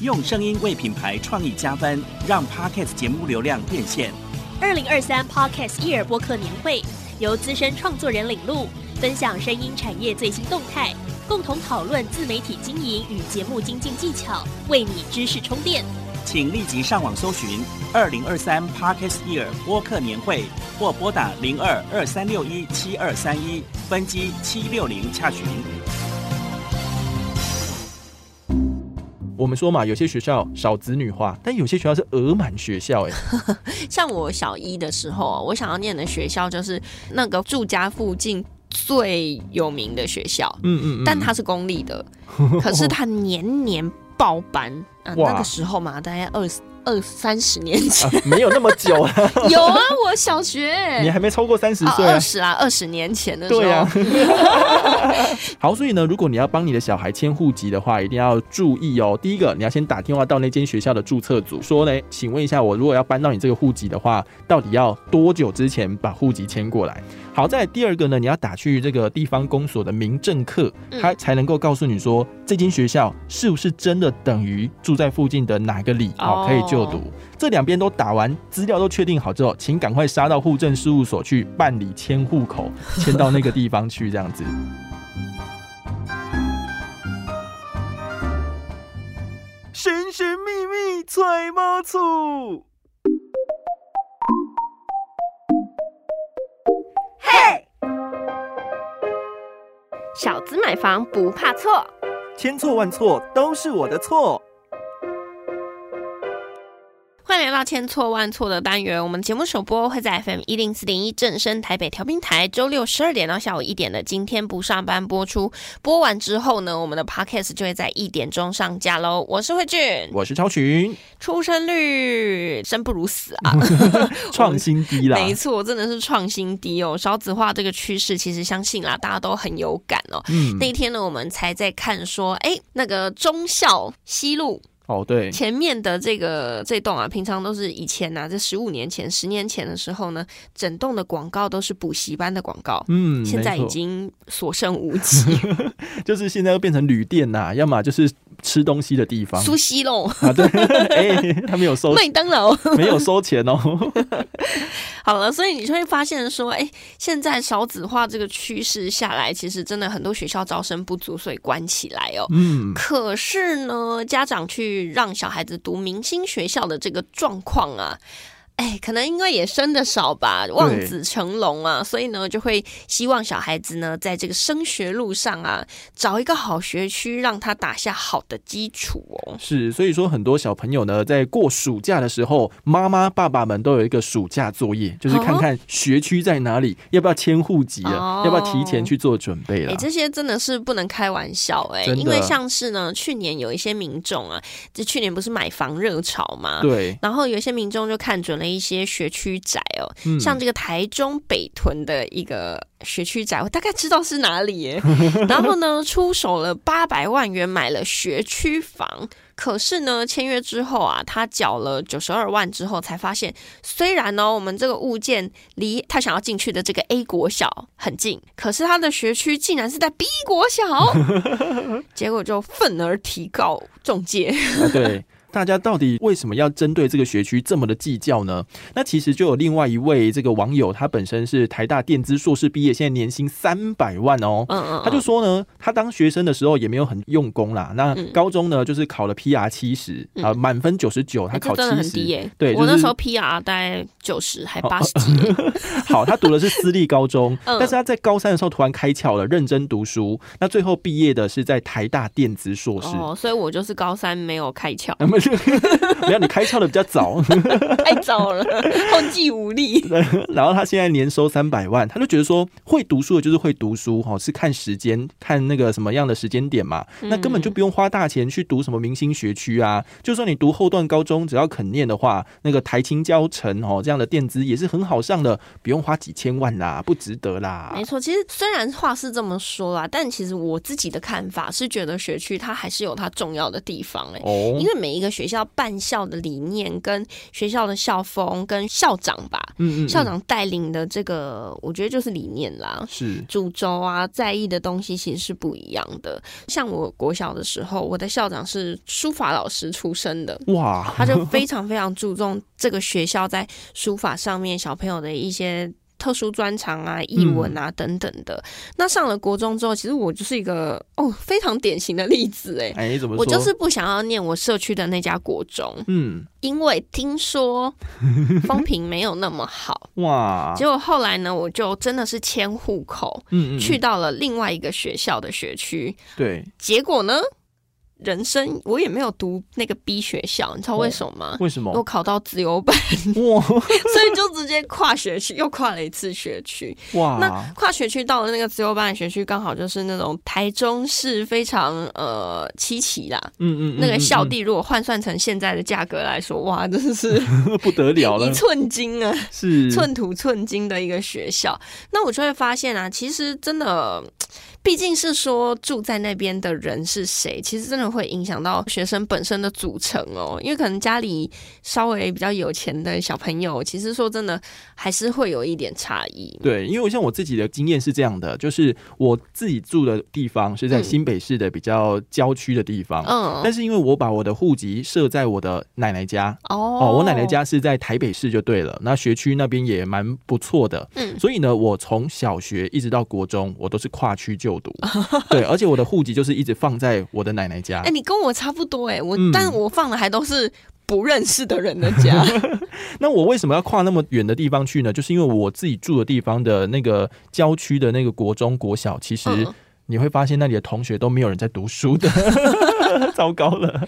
用声音为品牌创意加分，让 Podcast 节目流量变现。二零二三 Podcast 伊尔播客年会由资深创作人领路，分享声音产业最新动态，共同讨论自媒体经营与节目精进技巧，为你知识充电。请立即上网搜寻二零二三 Podcast Year 播客年会，或拨打零二二三六一七二三一分机七六零洽询。我们说嘛，有些学校少子女化，但有些学校是额满学校，哎，像我小一的时候，我想要念的学校就是那个住家附近最有名的学校，嗯嗯，但它是公立的，可是它年年爆班。那个时候嘛，大概二二三十年前，没有那么久了。有啊，我小学，你还没超过三十岁，二十啊，二十年前的时候。对啊。好，所以呢，如果你要帮你的小孩迁户籍的话，一定要注意哦。第一个，你要先打电话到那间学校的注册组，说呢，请问一下，我如果要搬到你这个户籍的话，到底要多久之前把户籍迁过来？好在第二个呢，你要打去这个地方公所的民政课，他才能够告诉你说这间学校是不是真的等于住在附近的哪个里哦可以就就读。这两边都打完资料都确定好之后，请赶快杀到户政事务所去办理迁户口，迁到那个地方去这样子。神神秘秘揣猫醋。小子买房不怕错，千错万错都是我的错。欢迎来到千错万错的单元。我们节目首播会在 FM 一零四点一正声台北调频台，周六十二点到下午一点的。今天不上班播出，播完之后呢，我们的 Podcast 就会在一点钟上架喽。我是慧俊，我是超群，出生率生不如死啊，创新低啦，没错，真的是创新低哦。少子化这个趋势，其实相信啦，大家都很有感哦。嗯，那天呢，我们才在看说，哎，那个中校西路。哦，对，前面的这个这栋啊，平常都是以前呐，这十五年前、十年前的时候呢，整栋的广告都是补习班的广告，嗯，现在已经所剩无几，就是现在又变成旅店呐，要么就是。吃东西的地方，苏西喽啊，对，哎，他没有收麦当劳，没有收钱哦。好了，所以你就会发现说，哎，现在少子化这个趋势下来，其实真的很多学校招生不足，所以关起来哦。嗯，可是呢，家长去让小孩子读明星学校的这个状况啊。哎，可能因为也生的少吧，望子成龙啊，所以呢，就会希望小孩子呢，在这个升学路上啊，找一个好学区，让他打下好的基础哦。是，所以说很多小朋友呢，在过暑假的时候，妈妈爸爸们都有一个暑假作业，就是看看学区在哪里，要不要迁户籍了，要不要提前去做准备了。哎，这些真的是不能开玩笑哎，因为像是呢，去年有一些民众啊，这去年不是买房热潮嘛，对，然后有一些民众就看准了。一些学区宅哦，像这个台中北屯的一个学区宅，我大概知道是哪里耶。然后呢，出手了八百万元买了学区房，可是呢，签约之后啊，他缴了九十二万之后，才发现虽然呢，我们这个物件离他想要进去的这个 A 国小很近，可是他的学区竟然是在 B 国小，结果就愤而提告中介。对。大家到底为什么要针对这个学区这么的计较呢？那其实就有另外一位这个网友，他本身是台大电资硕士毕业，现在年薪三百万哦。嗯嗯，他就说呢，他当学生的时候也没有很用功啦。那高中呢，就是考了 PR 七十啊，满分九十九，他考七十。对，我那时候 PR 大概九十还八十几。好，他读的是私立高中，但是他在高三的时候突然开窍了，认真读书。那最后毕业的是在台大电资硕士。哦，所以我就是高三没有开窍。没有，你开窍的比较早，太早了，后继无力。然后他现在年收三百万，他就觉得说会读书的就是会读书哈，是看时间，看那个什么样的时间点嘛。那根本就不用花大钱去读什么明星学区啊。就算你读后段高中，只要肯念的话，那个台青教程哦这样的垫资也是很好上的，不用花几千万啦，不值得啦。没错，其实虽然话是这么说啦，但其实我自己的看法是觉得学区它还是有它重要的地方哎，因为每一个。个学校办校的理念、跟学校的校风、跟校长吧，嗯嗯，校长带领的这个，我觉得就是理念啦。是主轴啊，在意的东西其实是不一样的。像我国小的时候，我的校长是书法老师出身的，哇，他就非常非常注重这个学校在书法上面小朋友的一些。特殊专长啊、译文啊等等的。那上了国中之后，其实我就是一个哦非常典型的例子哎。哎，怎么我就是不想要念我社区的那家国中，嗯，因为听说风评没有那么好。哇，结果后来呢，我就真的是迁户口，嗯嗯，去到了另外一个学校的学区。对，结果呢？人生我也没有读那个 B 学校，你知道为什么吗？为什么？我考到自由班，哇，所以就直接跨学区，又跨了一次学区。哇，那跨学区到了那个自由班的学区，刚好就是那种台中市非常呃稀奇啦。嗯嗯，那个校地如果换算成现在的价格来说，哇，真的是 不得了了，一寸金啊，是寸土寸金的一个学校。那我就会发现啊，其实真的。毕竟是说住在那边的人是谁，其实真的会影响到学生本身的组成哦。因为可能家里稍微比较有钱的小朋友，其实说真的还是会有一点差异。对，因为我像我自己的经验是这样的，就是我自己住的地方是在新北市的比较郊区的地方，嗯，但是因为我把我的户籍设在我的奶奶家，哦，我奶奶家是在台北市就对了，那学区那边也蛮不错的，嗯，所以呢，我从小学一直到国中，我都是跨区就。读 对，而且我的户籍就是一直放在我的奶奶家。哎，你跟我差不多哎，我但我放的还都是不认识的人的家。那我为什么要跨那么远的地方去呢？就是因为我自己住的地方的那个郊区的那个国中、国小，其实你会发现那里的同学都没有人在读书的。糟糕了，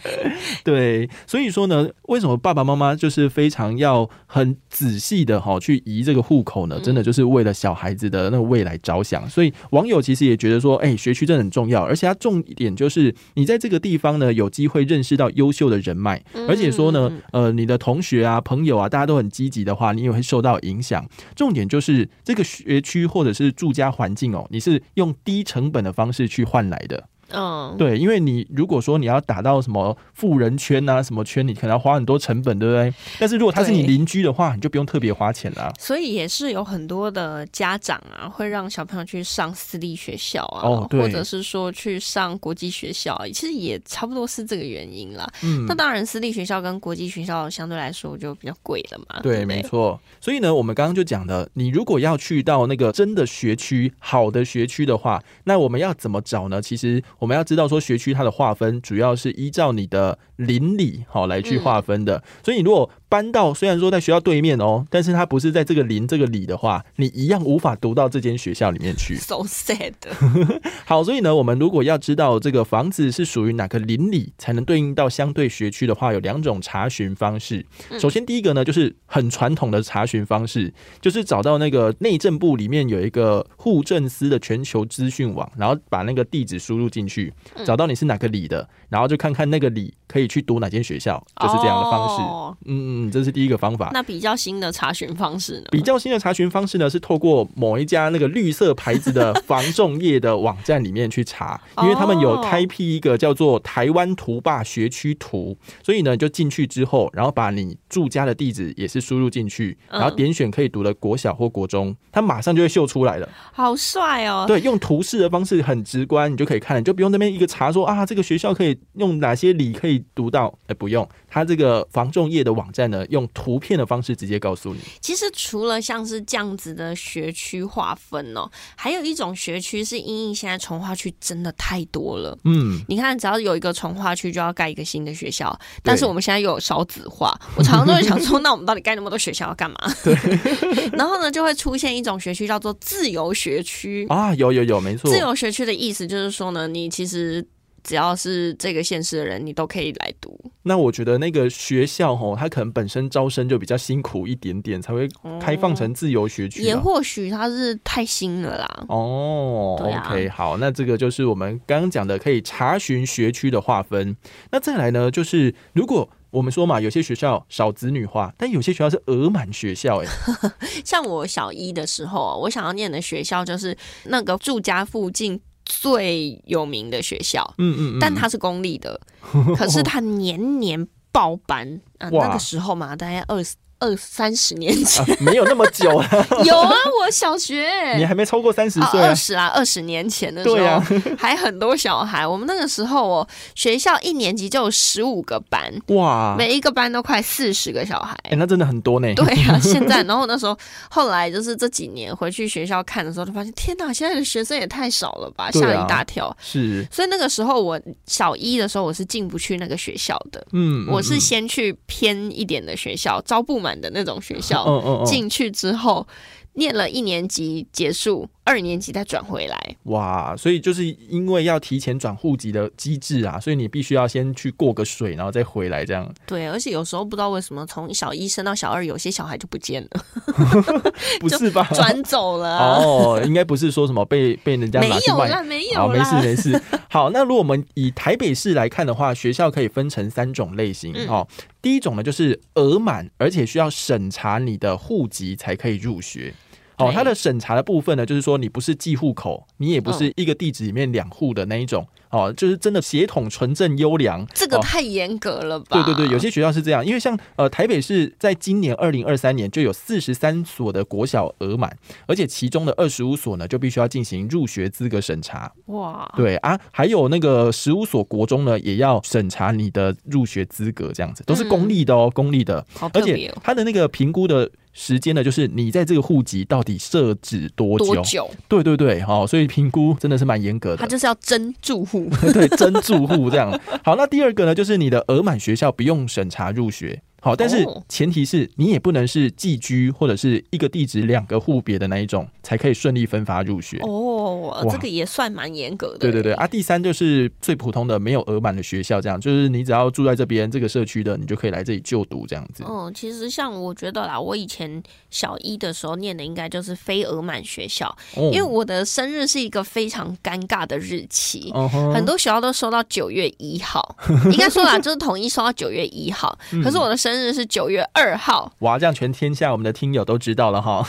对，所以说呢，为什么爸爸妈妈就是非常要很仔细的哈去移这个户口呢？真的就是为了小孩子的那个未来着想。所以网友其实也觉得说，哎，学区真的很重要，而且它重点就是你在这个地方呢有机会认识到优秀的人脉，而且说呢，呃，你的同学啊、朋友啊，大家都很积极的话，你也会受到影响。重点就是这个学区或者是住家环境哦，你是用低成本的方式去换来的。嗯，对，因为你如果说你要打到什么富人圈啊，什么圈，你可能要花很多成本，对不对？但是如果他是你邻居的话，你就不用特别花钱了。所以也是有很多的家长啊，会让小朋友去上私立学校啊，哦，或者是说去上国际学校，其实也差不多是这个原因啦。嗯，那当然，私立学校跟国际学校相对来说就比较贵了嘛。对，没错。所以呢，我们刚刚就讲的，你如果要去到那个真的学区、好的学区的话，那我们要怎么找呢？其实。我们要知道说学区它的划分主要是依照你的邻里好来去划分的，所以你如果搬到虽然说在学校对面哦，但是它不是在这个邻这个里的话，你一样无法读到这间学校里面去。So sad。好，所以呢，我们如果要知道这个房子是属于哪个邻里，才能对应到相对学区的话，有两种查询方式。首先，第一个呢，就是很传统的查询方式，就是找到那个内政部里面有一个户政司的全球资讯网，然后把那个地址输入进去，找到你是哪个里的，然后就看看那个里可以去读哪间学校，就是这样的方式。嗯嗯。嗯，这是第一个方法。那比较新的查询方式呢？比较新的查询方式呢，是透过某一家那个绿色牌子的 防重业的网站里面去查，因为他们有开辟一个叫做“台湾图霸学区图”，所以呢，就进去之后，然后把你住家的地址也是输入进去，然后点选可以读的国小或国中，它马上就会秀出来了。好帅哦！对，用图示的方式很直观，你就可以看，你就不用那边一个查说啊，这个学校可以用哪些理可以读到，哎，不用，它这个防重业的网站。呢，用图片的方式直接告诉你。其实除了像是这样子的学区划分哦，还有一种学区是因为现在从化区真的太多了。嗯，你看，只要有一个从化区，就要盖一个新的学校。但是我们现在又有少子化，我常常都会想说，那我们到底盖那么多学校要干嘛？对。然后呢，就会出现一种学区叫做自由学区啊，有有有，没错。自由学区的意思就是说呢，你其实。只要是这个县市的人，你都可以来读。那我觉得那个学校吼，它可能本身招生就比较辛苦一点点，才会开放成自由学区。也或许它是太新了啦。哦，OK，好，那这个就是我们刚刚讲的可以查询学区的划分。那再来呢，就是如果我们说嘛，有些学校少子女化，但有些学校是额满学校。哎，像我小一的时候，我想要念的学校就是那个住家附近。最有名的学校，嗯嗯，但它是公立的，可是它年年报班。啊，哇。那个时候嘛，大概二十二三十年前、啊没有那么久了，有啊，我小学 你还没超过三十啊岁啊二。十啊，二十年前的时候，对啊 还很多小孩。我们那个时候哦，学校一年级就有十五个班，哇，每一个班都快四十个小孩。哎、那真的很多呢。对啊，现在，然后那时候，后来就是这几年回去学校看的时候，就发现天哪，现在的学生也太少了吧，吓啊吓一大跳。是，所以那个时候我小一的时候，我是进不去那个学校的，嗯，我是嗯先去偏一点的学校，招不满的那种学校，进去之后念了一年级结束，二年级再转回来。哇，所以就是因为要提前转户籍的机制啊，所以你必须要先去过个水，然后再回来这样。对，而且有时候不知道为什么从小一升到小二，有些小孩就不见了，不是吧？转走了啊、哦，应该不是说什么被被人家没。有啦，没，有啦，没事没事。好，那如果我们以台北市来看的话，学校可以分成三种类型、嗯哦。第一种呢，就是额满，而且需要审查你的户籍才可以入学。哦，它的审查的部分呢，就是说你不是寄户口，你也不嗯是一个地址里面两户的那一种。哦，就是真的血统纯正优良。哦这个太严格了吧？对对对，有些学校是这样，因为像呃台北市在今年二零二三年就有四十三所的国小额满，而且其中的二十五所呢就必须要进行入学资格审查。哇，对啊，还有那个十五所国中呢也要审查你的入学资格，这样子都是公立的哦，公立的，而且。它的那个评估的。时间呢，就是你在这个户籍到底设置多久？多久？对对对，好、所以评估真的是蛮严格的。他就是要真住户，对，真住户这样。好，那第二个呢，就是你的额满学校不用审查入学。好，但是哦前提是你也不能是寄居或者是一个地址两个户别的那一种，才可以顺利分发入学。哦，这个也算蛮严格的。对对对，啊，第三就是最普通的没有额满的学校，这样就是你只要住在这边这个社区的，你就可以来这里就读这样子。嗯，其实像我觉得啦，我以前小一的时候念的应该就是非额满学校，哦因为我的生日是一个非常尴尬的日期。嗯很多学校都收到九月一号，应该说啦，就是统一收到九月一号。嗯可是我的生日是九月二号，哇，这样全天下我们的听友都知道了哈。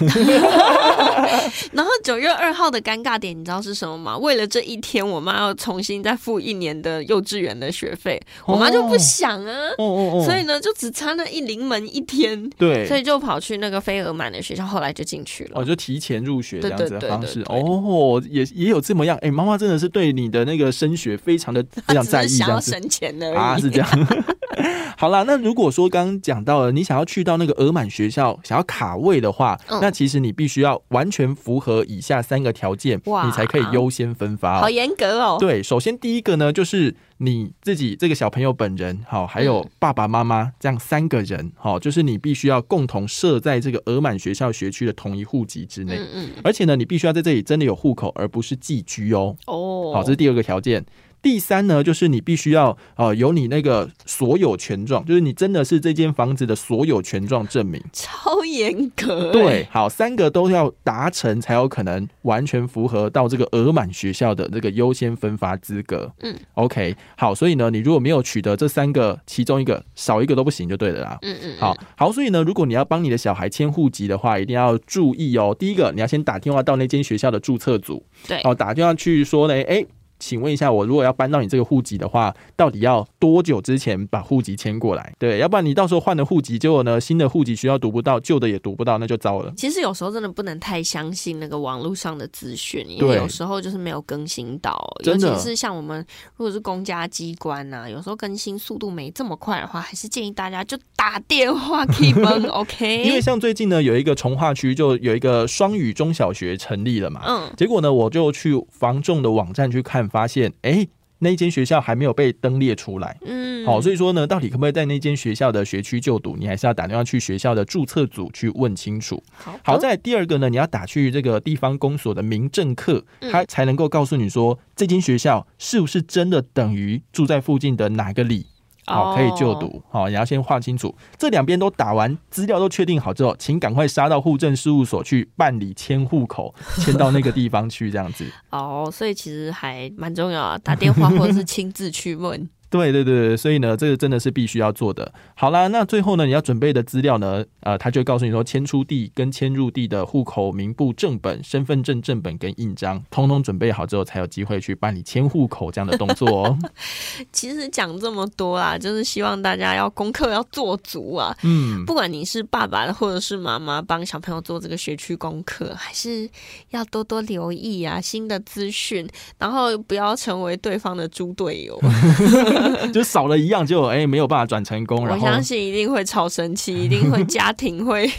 然后九月二号的尴尬点，你知道是什么吗？为了这一天，我妈要重新再付一年的幼稚园的学费，我妈就不想啊，哦哦哦，所以呢，就只差那一临门一天，对，所以就跑去那个非额满的学校，后来就进去了。哦，就提前入学这样子的方式哦，也也有这么样。哎、妈妈真的是对你的那个升学非常的 非常在意想要省钱而已。啊，是这样。好啦，那如果说刚刚讲到了，你想要去到那个额满学校，想要卡位的话，嗯那其实你必须要完全符合以下三个条件，你才可以优先分发、哦。好严格哦。对，首先第一个呢，就是你自己这个小朋友本人，好，还有嗯爸爸妈妈这样三个人，好，就是你必须要共同设在这个额满学校学区的同一户籍之内，嗯嗯，而且呢，你必须要在这里真的有户口，而不是寄居哦。哦，好，这是第二个条件。第三呢，就是你必须要呃有你那个所有权状，就是你真的是这间房子的所有权状证明。超严格。欸对，，好，三个都要达成，才有可能完全符合到这个额满学校的这个优先分发资格。嗯，OK，好，所以呢，你如果没有取得这三个其中一个，少一个都不行，就对了啦。嗯嗯，好好，所以呢，如果你要帮你的小孩迁户籍的话，一定要注意哦。第一个，你要先打电话到那间学校的注册组，对，哦，打电话去说呢，哎、请问一下，我如果要搬到你这个户籍的话，到底要多久之前把户籍迁过来？对，要不然你到时候换了户籍，结果呢，新的户籍需要读不到，旧的也读不到，那就糟了。其实有时候真的不能太相信那个网络上的资讯，因为有时候就是没有更新到，尤其是像我们如果是公家机关呐、有时候更新速度没这么快的话，还是建议大家就打电话 keep on OK。因为像最近呢，有一个从化区就有一个双语中小学成立了嘛，嗯，结果呢，我就去房仲的网站去看，发现，哎、那间学校还没有被登列出来。嗯，好，所以说呢，到底可不可以在那间学校的学区就读，你还是要打电话去学校的注册组去问清楚。好好，在第二个呢，你要打去这个地方公所的民政课，嗯他才能够告诉你说这间学校是不是真的等于住在附近的哪个里。好，可以就哦读。好，你要先划清楚，这两边都打完，资料都确定好之后，请赶快杀到户政事务所去办理迁户口，迁到那个地方去，这样子。哦，所以其实还蛮重要啊，打电话或者是亲自去问。对对对对，所以呢，这个真的是必须要做的。好啦，那最后呢，你要准备的资料呢，呃，他就告诉你说，迁出地跟迁入地的户口名簿正本、身份证正本跟印章，通通准备好之后，才有机会去办理迁户口这样的动作哦。其实讲这么多啊，就是希望大家要功课要做足啊。嗯，不管你是爸爸或者是妈妈，帮小朋友做这个学区功课，还是要多多留意啊新的资讯，然后不要成为对方的猪队友。就少了一样，就哎没有办法转成功。我相信一定会超生气，一定会家庭会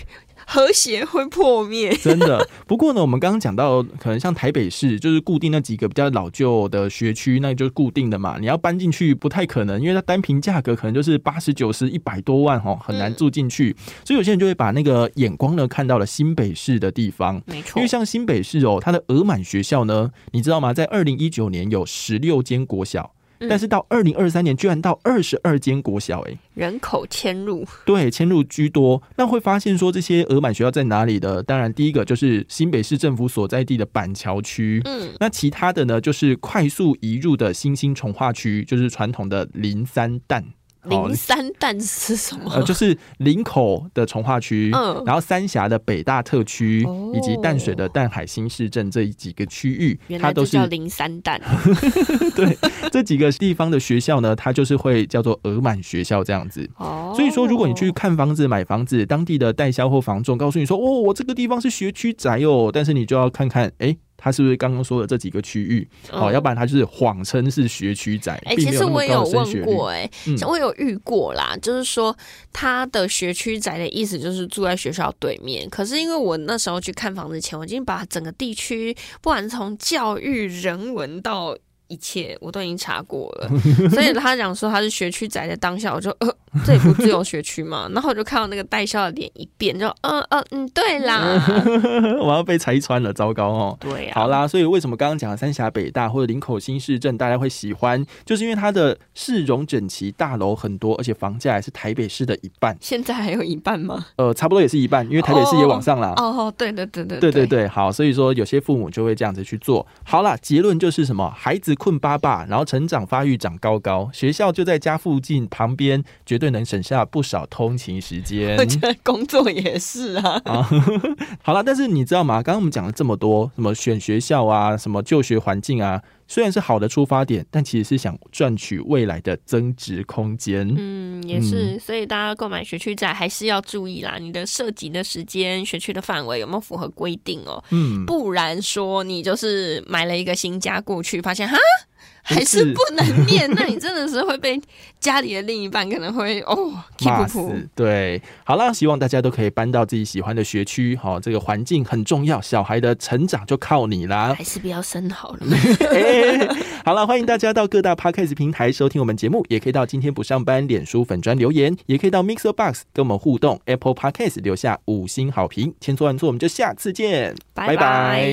和谐会破灭。真的。不过呢，我们刚刚讲到，可能像台北市，就是固定那几个比较老旧的学区，那就是固定的嘛。你要搬进去不太可能，因为它单凭价格可能就是八十九十一百多万哦，很难住进去。所以有些人就会把那个眼光呢看到了新北市的地方，没错。因为像新北市哦，它的额满学校呢，你知道吗？在二零一九年有十六间国小。但是到二零二三年，居然到二十二间国小，哎，人口迁入，对，迁入居多。那会发现说这些额满学校在哪里的？当然，第一个就是新北市政府所在地的板桥区，嗯，那其他的呢，就是快速移入的新兴从化区，就是传统的林三淡。零三淡是什么？呃，就是林口的从化区，嗯，然后三峡的北大特区，以及淡水的淡海新市镇这几个区域，它都是叫零三淡。对，这几个地方的学校呢，它就是会叫做额满学校这样子。哦，所以说，如果你去看房子、买房子，当地的代销或房仲告诉你说，哦，我这个地方是学区宅哦，但是你就要看看，哎。他是不是刚刚说的这几个区域？哦，要不然他就是谎称是学区仔。哎，其实我也有问过，哎，我有遇过啦。就是说，他的学区仔的意思就是住在学校对面。可是因为我那时候去看房子前，我已经把整个地区，不管从教育、人文到。一切我都已经查过了，所以他讲说他是学区宅的当下，我就呃，这里不自由学区嘛，然后我就看到那个带笑的脸一变，就嗯嗯嗯，对啦，我要被拆穿了，糟糕哦。对呀，好啦，所以为什么刚刚讲三峡北大或者林口新市镇大家会喜欢，就是因为它的市容整齐，大楼很多，而且房价还是台北市的一半。现在还有一半吗？呃，差不多也是一半，因为台北市也往上了。哦，对对对对对对对，好，所以说有些父母就会这样子去做。好啦，结论就是什么，孩子。困巴巴，然后成长发育长高高，学校就在家附近旁边，绝对能省下不少通勤时间。我觉得工作也是啊。啊，好了，但是你知道吗？刚刚我们讲了这么多，什么选学校啊，什么就学环境啊。虽然是好的出发点，但其实是想赚取未来的增值空间。嗯，也是，所以大家购买学区债还是要注意啦，你的涉及的时间、学区的范围有没有符合规定哦？嗯，不然说你就是买了一个新家过去，发现哈。还是不能念，那你真的是会被家里的另一半可能会哦骂死。对，好了，希望大家都可以搬到自己喜欢的学区，好，这个环境很重要，小孩的成长就靠你啦。还是不要生好了。好了，欢迎大家到各大 podcast 平台收听我们节目，也可以到今天不上班脸书粉砖留言，也可以到 Mixer Box 跟我们互动，Apple Podcast 留下五星好评。千错万错，我们就下次见，拜拜。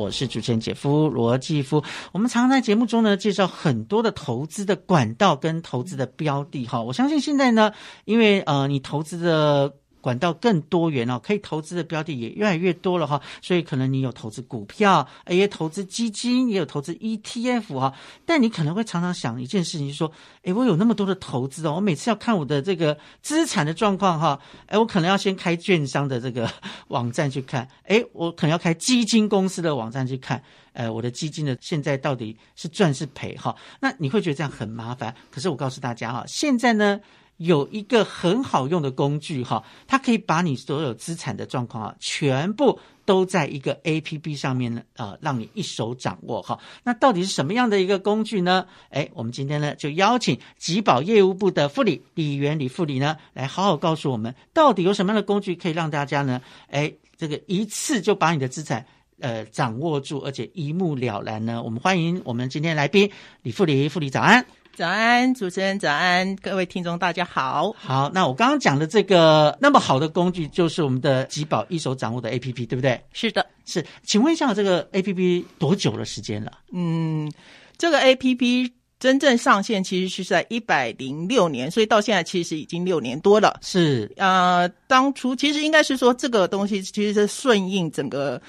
我是主持人姐夫罗继夫。我们常常在节目中呢介绍很多的投资的管道跟投资的标的哈。我相信现在呢，因为呃你投资的。管道更多元哦，可以投资的标的也越来越多了哈，所以可能你有投资股票，也投资基金，也有投资 ETF 哈。但你可能会常常想一件事情，就说，哎，我有那么多的投资哦，我每次要看我的这个资产的状况哈，哎，我可能要先开券商的这个 网站去看，哎，我可能要开基金公司的网站去看，呃，我的基金的现在到底是赚是赔哈？那你会觉得这样很麻烦。可是我告诉大家哈，现在呢。有一个很好用的工具哈，它可以把你所有资产的状况啊，全部都在一个 A P P 上面呢，呃，让你一手掌握哈。那到底是什么样的一个工具呢？哎，我们今天呢就邀请集宝业务部的副理李元李副理呢，来好好告诉我们，到底有什么样的工具可以让大家呢，哎，这个一次就把你的资产呃掌握住，而且一目了然呢？我们欢迎我们今天来宾李副理，副理早安。早安，主持人早安，各位听众大家好。好，那我刚刚讲的这个那么好的工具，就是我们的吉宝一手掌握的 A P P，对不对？是的，是。请问一下，这个 A P P 多久的时间了？嗯，这个 A P P 真正上线其实是在一百零六年，所以到现在其实已经六年多了。是呃，当初其实应该是说这个东西其实是顺应整个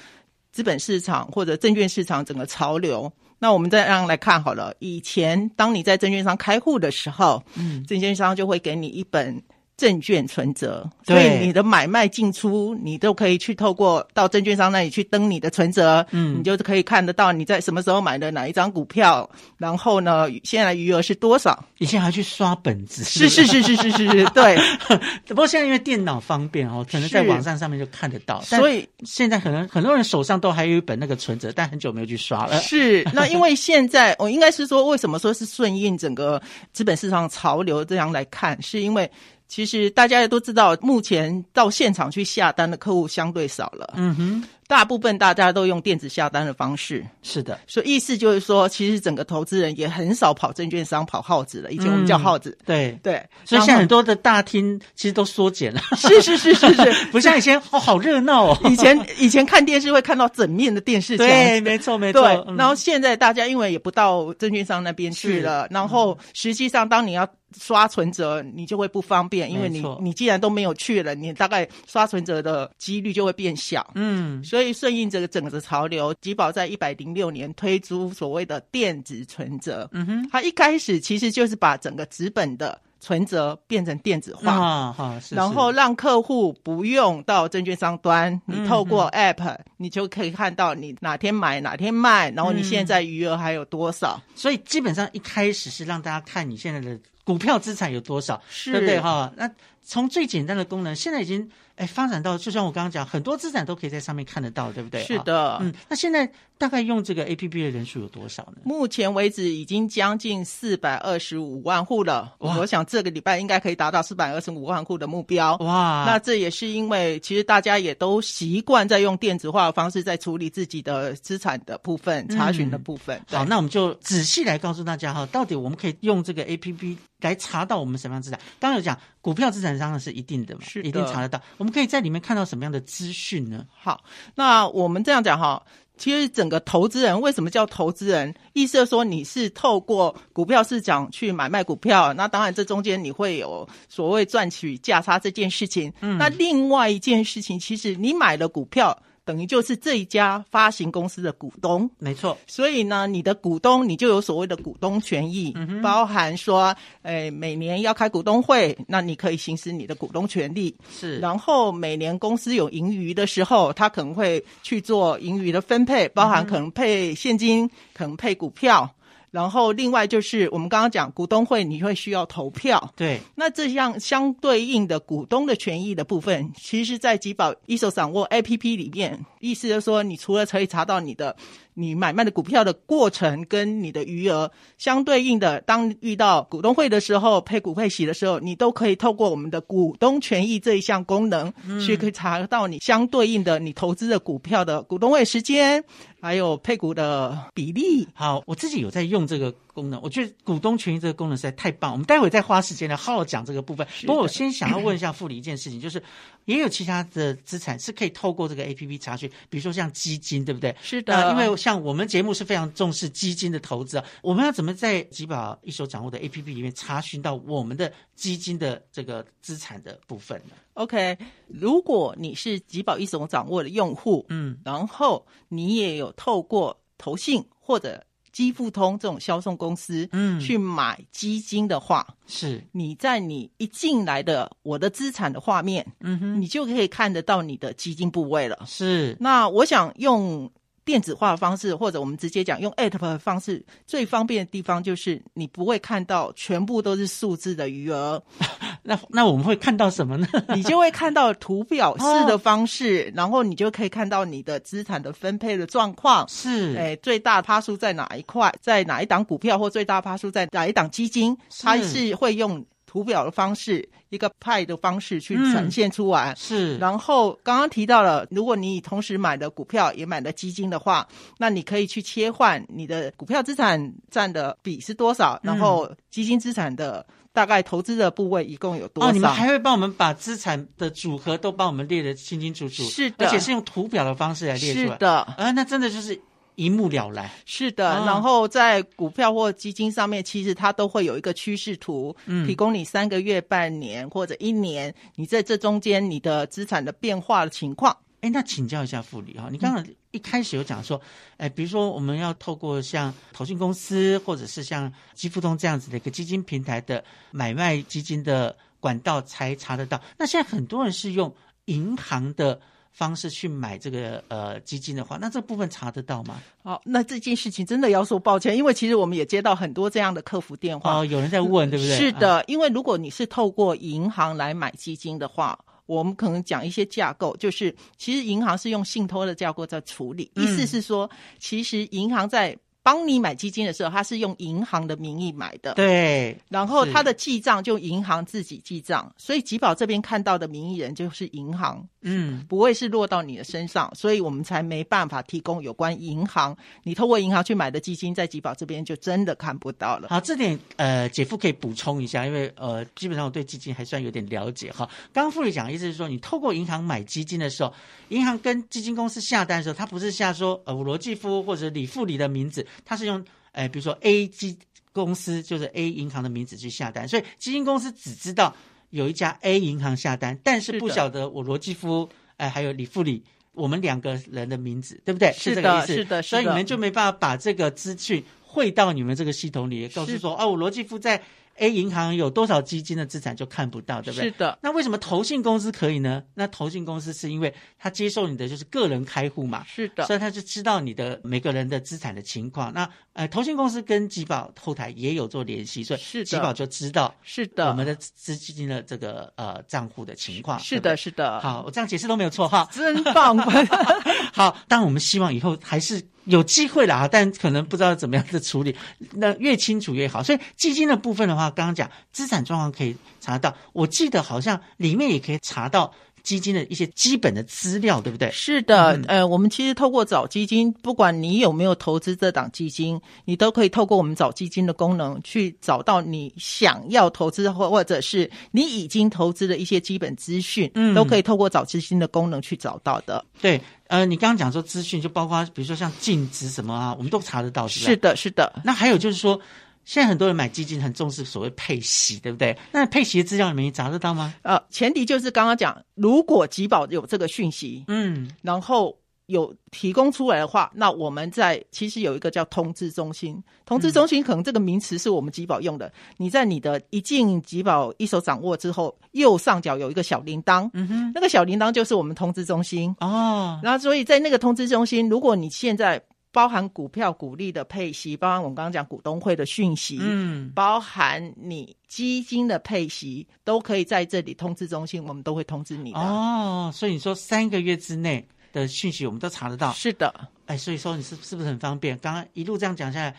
资本市场或者证券市场整个潮流。那我们再让来看好了，以前当你在证券商开户的时候，嗯，证券商就会给你一本。证券存折，所以你的买卖进出，你都可以去透过到证券商那里去登你的存折，嗯，你就可以看得到你在什么时候买的哪一张股票，然后呢，现在余额是多少？以前还去刷本子，是是是是是是是，对。不过现在因为电脑方便哦，可能在网站上面就看得到，所以现在可能很多人手上都还有一本那个存折，但很久没有去刷了。是，那因为现在我应该是说，为什么说是顺应整个资本市场潮流这样来看，是因为。其实大家也都知道，目前到现场去下单的客户相对少了。嗯哼，大部分大家都用电子下单的方式。是的，所以意思就是说，其实整个投资人也很少跑证券商跑号子了。以前我们叫号子。对对，所以现在很多的大厅其实都缩减了。是是是是是，不像以前哦，好热闹哦。以前以前看电视会看到整面的电视墙。对，没错没错。然后现在大家因为也不到证券商那边去了，然后实际上当你要。刷存折你就会不方便，因为你你既然都没有去了，你大概刷存折的几率就会变小。嗯，所以顺应这个整个潮流，吉宝在一百零六年推出所谓的电子存折。嗯哼，它一开始其实就是把整个纸本的存折变成电子化，啊然后让客户不用到证券商端，你透过 App 你就可以看到你哪天买哪天卖，然后你现在余额还有多少。所以基本上一开始是让大家看你现在的。股票资产有多少？对不对哈？那从最简单的功能，现在已经。哎，发展到就像我刚刚讲，很多资产都可以在上面看得到，对不对？是的，嗯，那现在大概用这个 A P P 的人数有多少呢？目前为止已经将近四百二十五万户了。我想这个礼拜应该可以达到四百二十五万户的目标。哇，那这也是因为其实大家也都习惯在用电子化的方式在处理自己的资产的部分、查询的部分。好，那我们就仔细来告诉大家哈，到底我们可以用这个 A P P 来查到我们什么样资产？当然有讲股票资产当然是一定的嘛，是一定查得到。我们可以在里面看到什么样的资讯呢？好，那我们这样讲哈，其实整个投资人为什么叫投资人？意思说你是透过股票市场去买卖股票，那当然这中间你会有所谓赚取价差这件事情。嗯，那另外一件事情，其实你买了股票。等于就是这一家发行公司的股东，没错。所以呢，你的股东你就有所谓的股东权益，包含说，诶，每年要开股东会，那你可以行使你的股东权利。是。然后每年公司有盈余的时候，他可能会去做盈余的分配，包含可能配现金，可能配股票。然后，另外就是我们刚刚讲股东会，你会需要投票。对，那这样相对应的股东的权益的部分，其实，在吉宝一手掌握 A P P 里面，意思就是说，你除了可以查到你的。你买卖的股票的过程跟你的余额相对应的，当遇到股东会的时候，配股配息的时候，你都可以透过我们的股东权益这一项功能，去可以查到你相对应的你投资的股票的股东会时间，还有配股的比例。好，我自己有在用这个。功能，我觉得股东权益这个功能实在太棒。我们待会再花时间来好好讲这个部分。不过我先想要问一下傅理一件事情，就是也有其他的资产是可以透过这个 A P P 查询，比如说像基金，对不对？是的，因为像我们节目是非常重视基金的投资啊。我们要怎么在吉宝一手掌握的 A P P 里面查询到我们的基金的这个资产的部分呢？OK，如果你是吉宝一手掌握的用户，嗯，然后你也有透过投信或者基富通这种销售公司，嗯，去买基金的话，是你在你一进来的我的资产的画面，嗯哼，你就可以看得到你的基金部位了。是，那我想用。电子化的方式，或者我们直接讲用 App 的方式，最方便的地方就是你不会看到全部都是数字的余额。那那我们会看到什么呢？你就会看到图表式的方式，然后你就可以看到你的资产的分配的状况。是，哎，最大趴数在哪一块，在哪一档股票，或最大趴数在哪一档基金，它是会用。图表的方式，一个派的方式去呈现出来。是，然后刚刚提到了，如果你同时买的股票也买了基金的话，那你可以去切换你的股票资产占的比是多少，然后基金资产的大概投资的部位一共有多少？哦，你们还会帮我们把资产的组合都帮我们列得清清楚楚。是的，而且是用图表的方式来列出来。是的，啊，那真的就是。一目了然。是的，然后在股票或基金上面，其实它都会有一个趋势图，嗯，提供你三个月、半年或者一年，你在这中间你的资产的变化的情况。哎，那请教一下傅理哈，你刚刚一开始有讲说，哎，比如说我们要透过像投信公司或者是像基富通这样子的一个基金平台的买卖基金的管道才查得到。那现在很多人是用银行的方式去买这个呃基金的话，那这部分查得到吗？好，那这件事情真的要说抱歉，因为其实我们也接到很多这样的客服电话，哦，有人在问，对不对？是的，因为如果你是透过银行来买基金的话。我们可能讲一些架构，就是其实银行是用信托的架构在处理，意思是说，其实银行在。帮你买基金的时候，他是用银行的名义买的，对。然后他的记账就银行自己记账，所以吉宝这边看到的名义人就是银行，嗯，不会是落到你的身上，所以我们才没办法提供有关银行你透过银行去买的基金，在吉宝这边就真的看不到了。好，这点呃，姐夫可以补充一下，因为呃，基本上我对基金还算有点了解哈。刚刚傅理讲的意思是说，你透过银行买基金的时候，银行跟基金公司下单的时候，他不是下说呃罗继夫或者李富理的名字。他是用，诶，比如说 A 基公司，就是 A 银行的名字去下单，所以基金公司只知道有一家 A 银行下单，但是不晓得我罗继夫，诶，还有李富理，我们两个人的名字，对不对？是这个意思。是的，所以你们就没办法把这个资讯汇到你们这个系统里，告诉说，哦，我罗继夫在。A 银行有多少基金的资产就看不到，对不对？是的。那为什么投信公司可以呢？那投信公司是因为他接受你的就是个人开户嘛，是的，所以他就知道你的每个人的资产的情况。那呃，投信公司跟集宝后台也有做联系，所以是吉宝就知道是的我们的资金的这个呃账户的情况。是的，是的。好，我这样解释都没有错哈，真棒。好，当然我们希望以后还是。有机会了啊，但可能不知道怎么样的处理，那越清楚越好。所以基金的部分的话，刚刚讲资产状况可以查到，我记得好像里面也可以查到。基金的一些基本的资料，对不对？是的，呃，我们其实透过找基金，不管你有没有投资这档基金，你都可以透过我们找基金的功能去找到你想要投资或或者是你已经投资的一些基本资讯，嗯，都可以透过找基金的功能去找到的。对，呃，你刚刚讲说资讯，就包括比如说像净值什么啊，我们都查得到，是是的，是的。那还有就是说。现在很多人买基金很重视所谓配息，对不对？那配息的资料你们查得到吗？呃，前提就是刚刚讲，如果集保有这个讯息，嗯，然后有提供出来的话，那我们在其实有一个叫通知中心，通知中心可能这个名词是我们吉保用的。你在你的一进吉保一手掌握之后，右上角有一个小铃铛，嗯哼，那个小铃铛就是我们通知中心哦。然后所以在那个通知中心，如果你现在。包含股票股利的配息，包含我们刚刚讲股东会的讯息，嗯，包含你基金的配息，都可以在这里通知中心，我们都会通知你的。哦，所以你说三个月之内的讯息，我们都查得到。是的，哎，所以说你是是不是很方便？刚刚一路这样讲下来，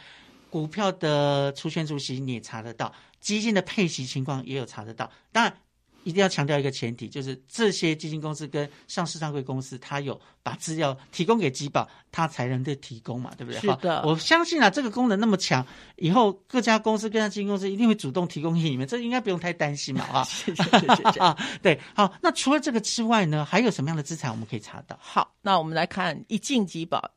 股票的除权除息你也查得到，基金的配息情况也有查得到。当然。一定要强调一个前提，就是这些基金公司跟上市上柜公司，它有把资料提供给基保，它才能的提供嘛，对不对？是的，我相信啊，这个功能那么强，以后各家公司、各家基金公司一定会主动提供给你们，这应该不用太担心嘛，啊，谢谢谢谢 啊，对，好，那除了这个之外呢，还有什么样的资产我们可以查到？好，那我们来看一进基保。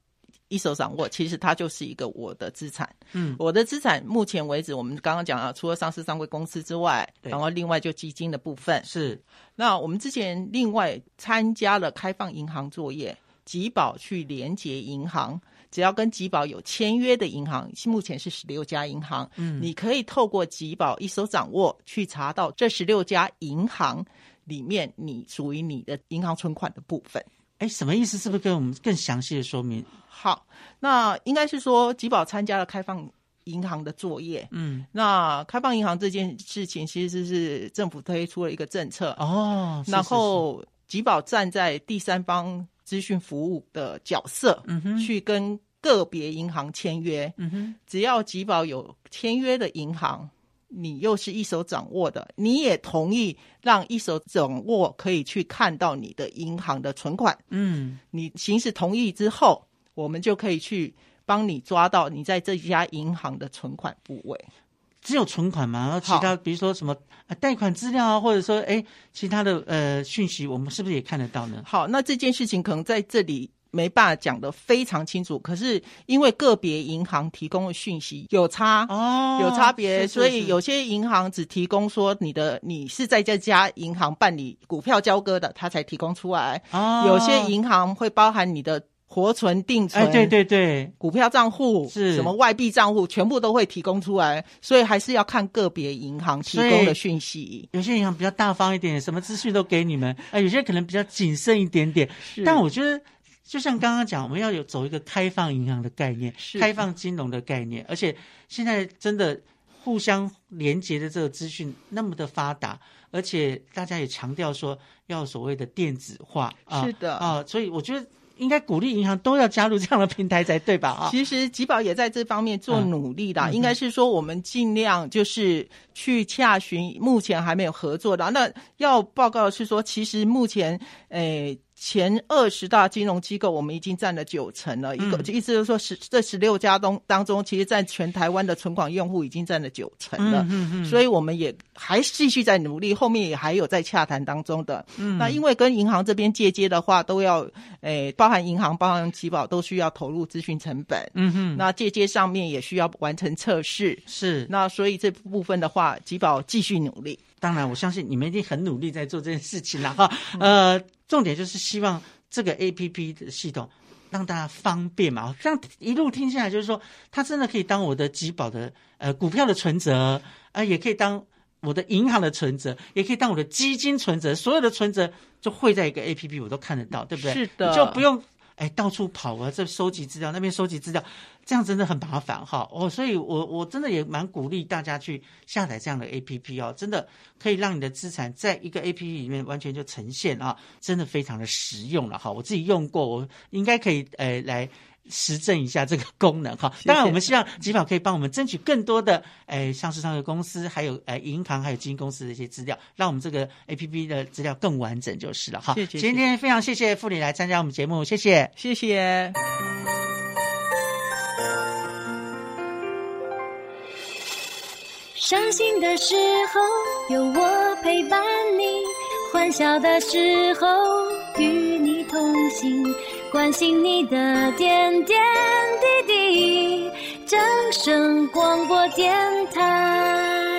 一手掌握，其实它就是一个我的资产。嗯，我的资产目前为止，我们刚刚讲啊，除了上市上柜公司之外，然后另外就基金的部分是。那我们之前另外参加了开放银行作业，吉保去连接银行，只要跟吉保有签约的银行，目前是十六家银行。嗯，你可以透过吉保一手掌握去查到这十六家银行里面你属于你的银行存款的部分。哎，什么意思？是不是跟我们更详细的说明？好，那应该是说吉宝参加了开放银行的作业。嗯，那开放银行这件事情其实是政府推出了一个政策哦，然后吉宝站在第三方资讯服务的角色，嗯哼，去跟个别银行签约。嗯哼，只要吉宝有签约的银行。你又是一手掌握的，你也同意让一手掌握可以去看到你的银行的存款。嗯，你行使同意之后，我们就可以去帮你抓到你在这家银行的存款部位。只有存款吗？然后其他，比如说什么贷款资料啊，或者说哎，其他的呃讯息，我们是不是也看得到呢？好，那这件事情可能在这里没办法讲的非常清楚，可是因为个别银行提供的讯息有差哦，有差别，是所以有些银行只提供说你的你是在这家银行办理股票交割的，它才提供出来。哦有些银行会包含你的活存、定存，哎，对对对，股票账户是什么外币账户，全部都会提供出来，所以还是要看个别银行提供的讯息。有些银行比较大方一点，什么资讯都给你们，哎，有些可能比较谨慎一点点。但我觉得，就像刚刚讲，我们要有走一个开放银行的概念，是开放金融的概念，而且现在真的互相连接的这个资讯那么的发达，而且大家也强调说要所谓的电子化啊，是的啊，所以我觉得应该鼓励银行都要加入这样的平台才对吧？啊，其实吉宝也在这方面做努力的，应该是说我们尽量就是去洽询目前还没有合作的。那要报告是说，其实目前诶。前二十大金融机构，我们已经占了九成了。一个、嗯意思就是说，十这十六家当当中，其实占全台湾的存款用户已经占了九成了。嗯嗯嗯所以我们也还继续在努力，后面也还有在洽谈当中的。嗯，那因为跟银行这边借接的话，都要诶、包含银行、包含集保都需要投入资讯成本。嗯哼，那借接上面也需要完成测试。是那所以这部分的话，集保继续努力。当然，我相信你们一定很努力在做这件事情了哈。呃，重点就是希望这个 A P P 的系统让大家方便嘛。这样一路听下来，就是说它真的可以当我的集保的呃股票的存折，啊、也可以当我的银行的存折，也可以当我的基金存折，所有的存折就汇在一个 A P P，我都看得到，对不对？是的就不用。哎，到处跑啊，这收集资料，那边收集资料，这样真的很麻烦哈。哦，所以我我真的也蛮鼓励大家去下载这样的 A P P 哦，真的可以让你的资产在一个 A P P 里面完全就呈现啊，真的非常的实用了哈。我自己用过，我应该可以呃来。实证一下这个功能哈，当然我们希望吉宝可以帮我们争取更多的诶上市上市公司，还有诶银行还有基金公司的一些资料，让我们这个 A P P 的资料更完整就是了哈。谢谢今天非常谢谢傅理来参加我们节目，谢谢。谢谢。伤心的时候有我陪伴你，欢笑的时候与你同行，关心你的点点滴滴。掌声广播电台。